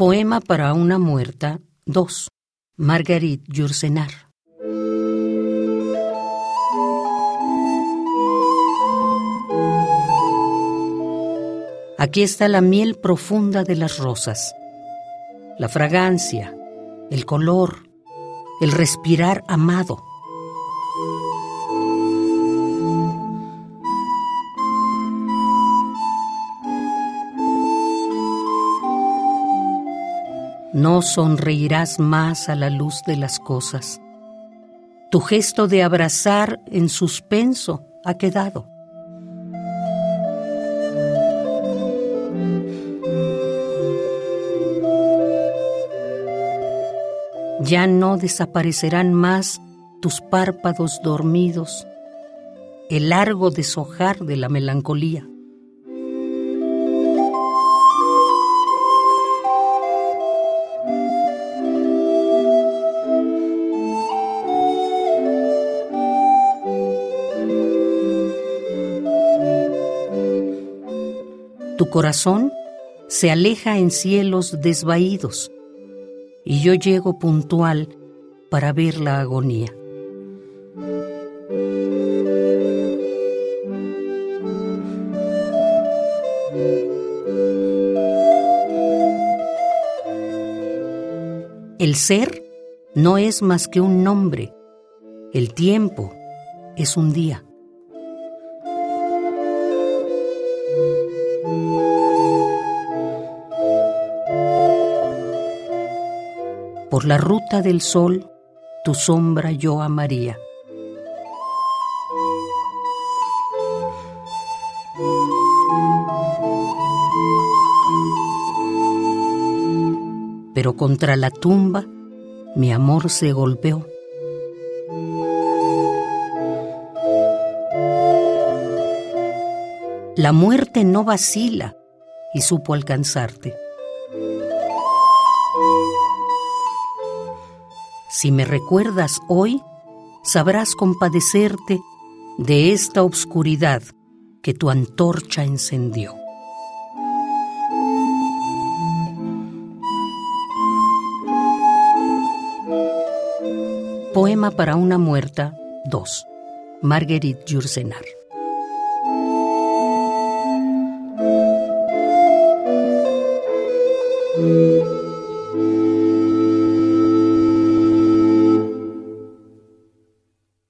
Poema para una muerta 2. Marguerite Yourcenar. Aquí está la miel profunda de las rosas, la fragancia, el color, el respirar amado. No sonreirás más a la luz de las cosas. Tu gesto de abrazar en suspenso ha quedado. Ya no desaparecerán más tus párpados dormidos, el largo deshojar de la melancolía. Tu corazón se aleja en cielos desvaídos y yo llego puntual para ver la agonía. El ser no es más que un nombre, el tiempo es un día. Por la ruta del sol, tu sombra yo amaría. Pero contra la tumba mi amor se golpeó. La muerte no vacila y supo alcanzarte. Si me recuerdas hoy, sabrás compadecerte de esta obscuridad que tu antorcha encendió. Poema para una muerta 2. Marguerite Yourcenar.